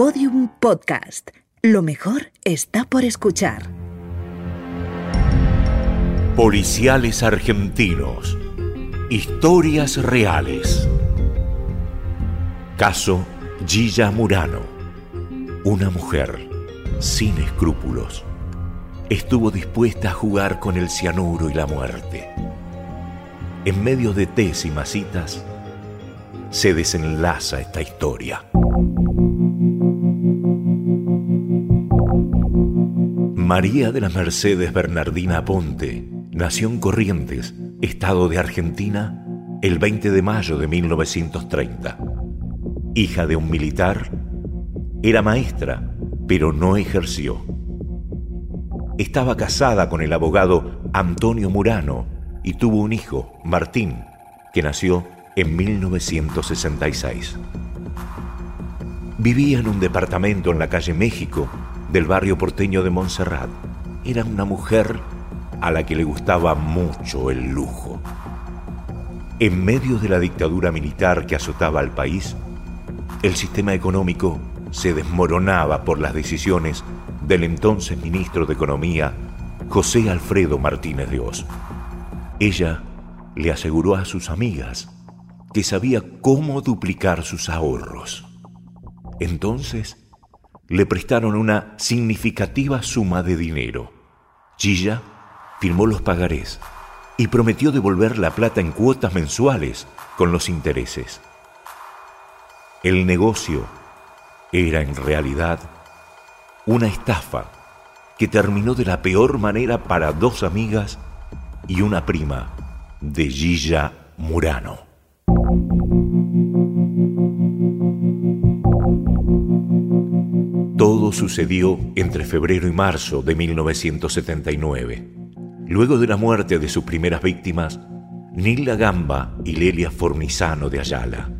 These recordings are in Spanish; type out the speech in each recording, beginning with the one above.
Podium Podcast. Lo mejor está por escuchar. Policiales argentinos. Historias reales. Caso Gilla Murano. Una mujer sin escrúpulos estuvo dispuesta a jugar con el cianuro y la muerte. En medio de tés y masitas se desenlaza esta historia. María de las Mercedes Bernardina Ponte nació en Corrientes, estado de Argentina, el 20 de mayo de 1930. Hija de un militar, era maestra, pero no ejerció. Estaba casada con el abogado Antonio Murano y tuvo un hijo, Martín, que nació en 1966. Vivía en un departamento en la calle México del barrio porteño de Montserrat. Era una mujer a la que le gustaba mucho el lujo. En medio de la dictadura militar que azotaba al país, el sistema económico se desmoronaba por las decisiones del entonces ministro de Economía, José Alfredo Martínez de Oz. Ella le aseguró a sus amigas que sabía cómo duplicar sus ahorros. Entonces le prestaron una significativa suma de dinero. Gilla firmó los pagarés y prometió devolver la plata en cuotas mensuales con los intereses. El negocio era en realidad una estafa que terminó de la peor manera para dos amigas y una prima de Gilla Murano. Sucedió entre febrero y marzo de 1979. Luego de la muerte de sus primeras víctimas, Nilda Gamba y Lelia Fornisano de Ayala,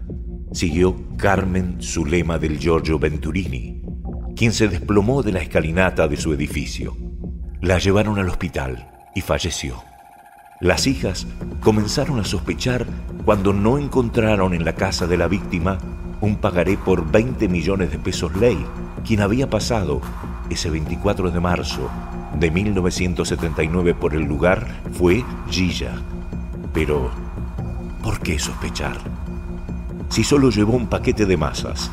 siguió Carmen Zulema del Giorgio Venturini, quien se desplomó de la escalinata de su edificio. La llevaron al hospital y falleció. Las hijas comenzaron a sospechar cuando no encontraron en la casa de la víctima un pagaré por 20 millones de pesos ley quien había pasado ese 24 de marzo de 1979 por el lugar fue Gilla. Pero, ¿por qué sospechar? Si solo llevó un paquete de masas.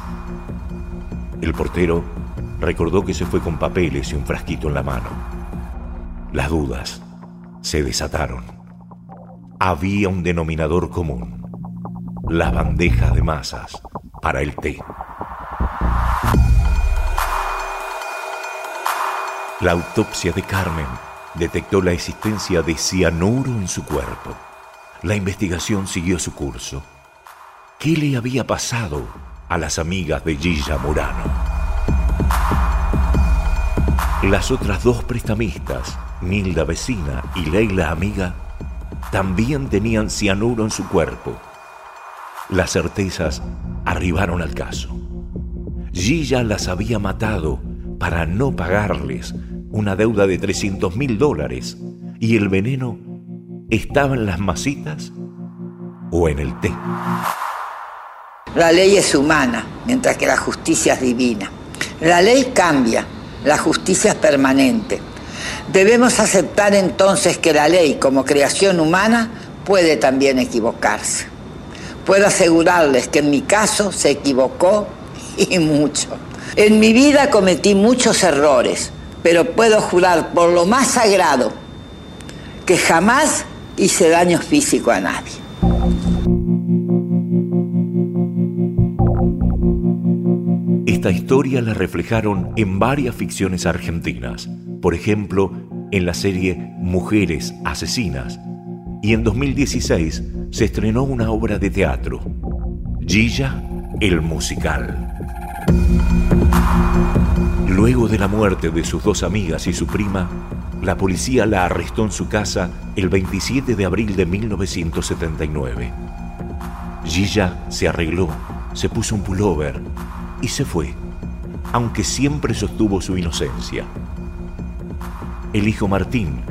El portero recordó que se fue con papeles y un frasquito en la mano. Las dudas se desataron. Había un denominador común. Las bandejas de masas para el té. La autopsia de Carmen detectó la existencia de cianuro en su cuerpo. La investigación siguió su curso. ¿Qué le había pasado a las amigas de Gilla Murano? Las otras dos prestamistas, Nilda vecina y Leila amiga, también tenían cianuro en su cuerpo. Las certezas arribaron al caso. Gilla las había matado para no pagarles una deuda de 300 mil dólares y el veneno estaba en las masitas o en el té. La ley es humana, mientras que la justicia es divina. La ley cambia, la justicia es permanente. Debemos aceptar entonces que la ley, como creación humana, puede también equivocarse. Puedo asegurarles que en mi caso se equivocó y mucho. En mi vida cometí muchos errores, pero puedo jurar por lo más sagrado que jamás hice daño físico a nadie. Esta historia la reflejaron en varias ficciones argentinas, por ejemplo, en la serie Mujeres Asesinas, y en 2016 se estrenó una obra de teatro, Gilla el Musical. Luego de la muerte de sus dos amigas y su prima, la policía la arrestó en su casa el 27 de abril de 1979. Gilla se arregló, se puso un pullover y se fue, aunque siempre sostuvo su inocencia. El hijo Martín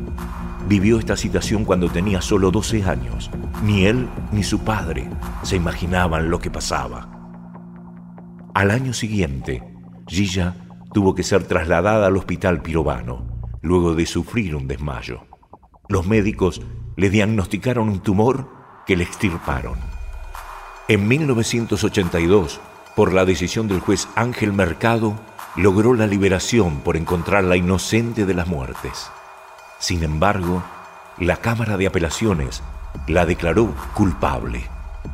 vivió esta situación cuando tenía solo 12 años. Ni él ni su padre se imaginaban lo que pasaba. Al año siguiente, Gilla tuvo que ser trasladada al hospital pirobano luego de sufrir un desmayo. Los médicos le diagnosticaron un tumor que le extirparon. En 1982, por la decisión del juez Ángel Mercado, logró la liberación por encontrarla inocente de las muertes. Sin embargo, la Cámara de Apelaciones la declaró culpable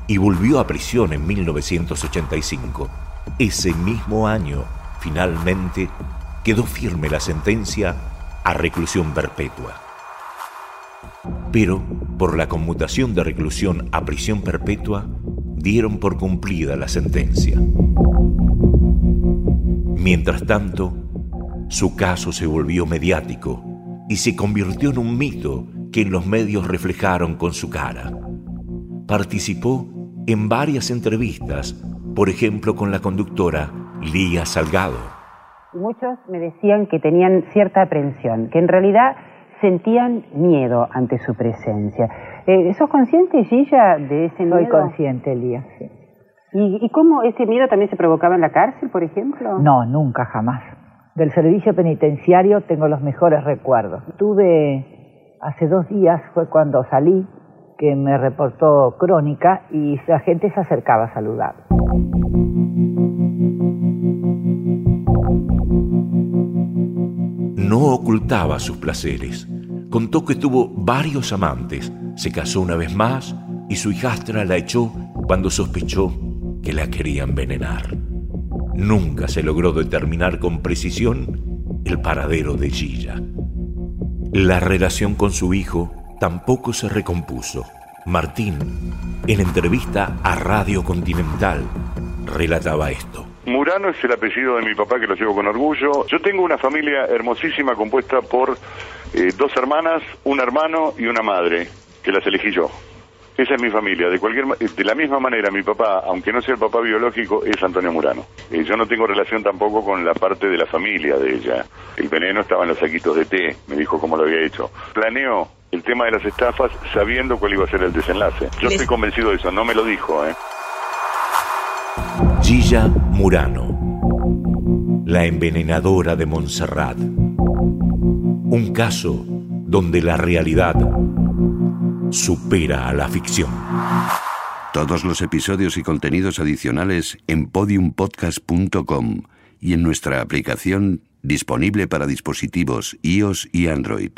y volvió a prisión en 1985. Ese mismo año, finalmente, quedó firme la sentencia a reclusión perpetua. Pero, por la conmutación de reclusión a prisión perpetua, dieron por cumplida la sentencia. Mientras tanto, su caso se volvió mediático y se convirtió en un mito que los medios reflejaron con su cara. Participó en varias entrevistas, por ejemplo con la conductora Lía Salgado. Muchos me decían que tenían cierta aprensión, que en realidad sentían miedo ante su presencia. Eh, ¿Sos consciente, Gilla, de ese miedo? Soy consciente, Lía, sí. ¿Y, ¿Y cómo ese miedo también se provocaba en la cárcel, por ejemplo? No, nunca, jamás. Del servicio penitenciario tengo los mejores recuerdos. Tuve, hace dos días fue cuando salí, que me reportó crónica y la gente se acercaba a saludar. No ocultaba sus placeres. Contó que tuvo varios amantes, se casó una vez más y su hijastra la echó cuando sospechó que la quería envenenar. Nunca se logró determinar con precisión el paradero de Gilla. La relación con su hijo tampoco se recompuso. Martín, en entrevista a Radio Continental, relataba esto. Murano es el apellido de mi papá que lo llevo con orgullo. Yo tengo una familia hermosísima compuesta por eh, dos hermanas, un hermano y una madre, que las elegí yo. Esa es mi familia. De cualquier de la misma manera, mi papá, aunque no sea el papá biológico, es Antonio Murano. Eh, yo no tengo relación tampoco con la parte de la familia de ella. El veneno estaba en los saquitos de té, me dijo cómo lo había hecho. Planeo el tema de las estafas sabiendo cuál iba a ser el desenlace. Yo estoy convencido de eso, no me lo dijo, ¿eh? Gilla Murano, la envenenadora de Montserrat. Un caso donde la realidad supera a la ficción. Todos los episodios y contenidos adicionales en podiumpodcast.com y en nuestra aplicación disponible para dispositivos iOS y Android.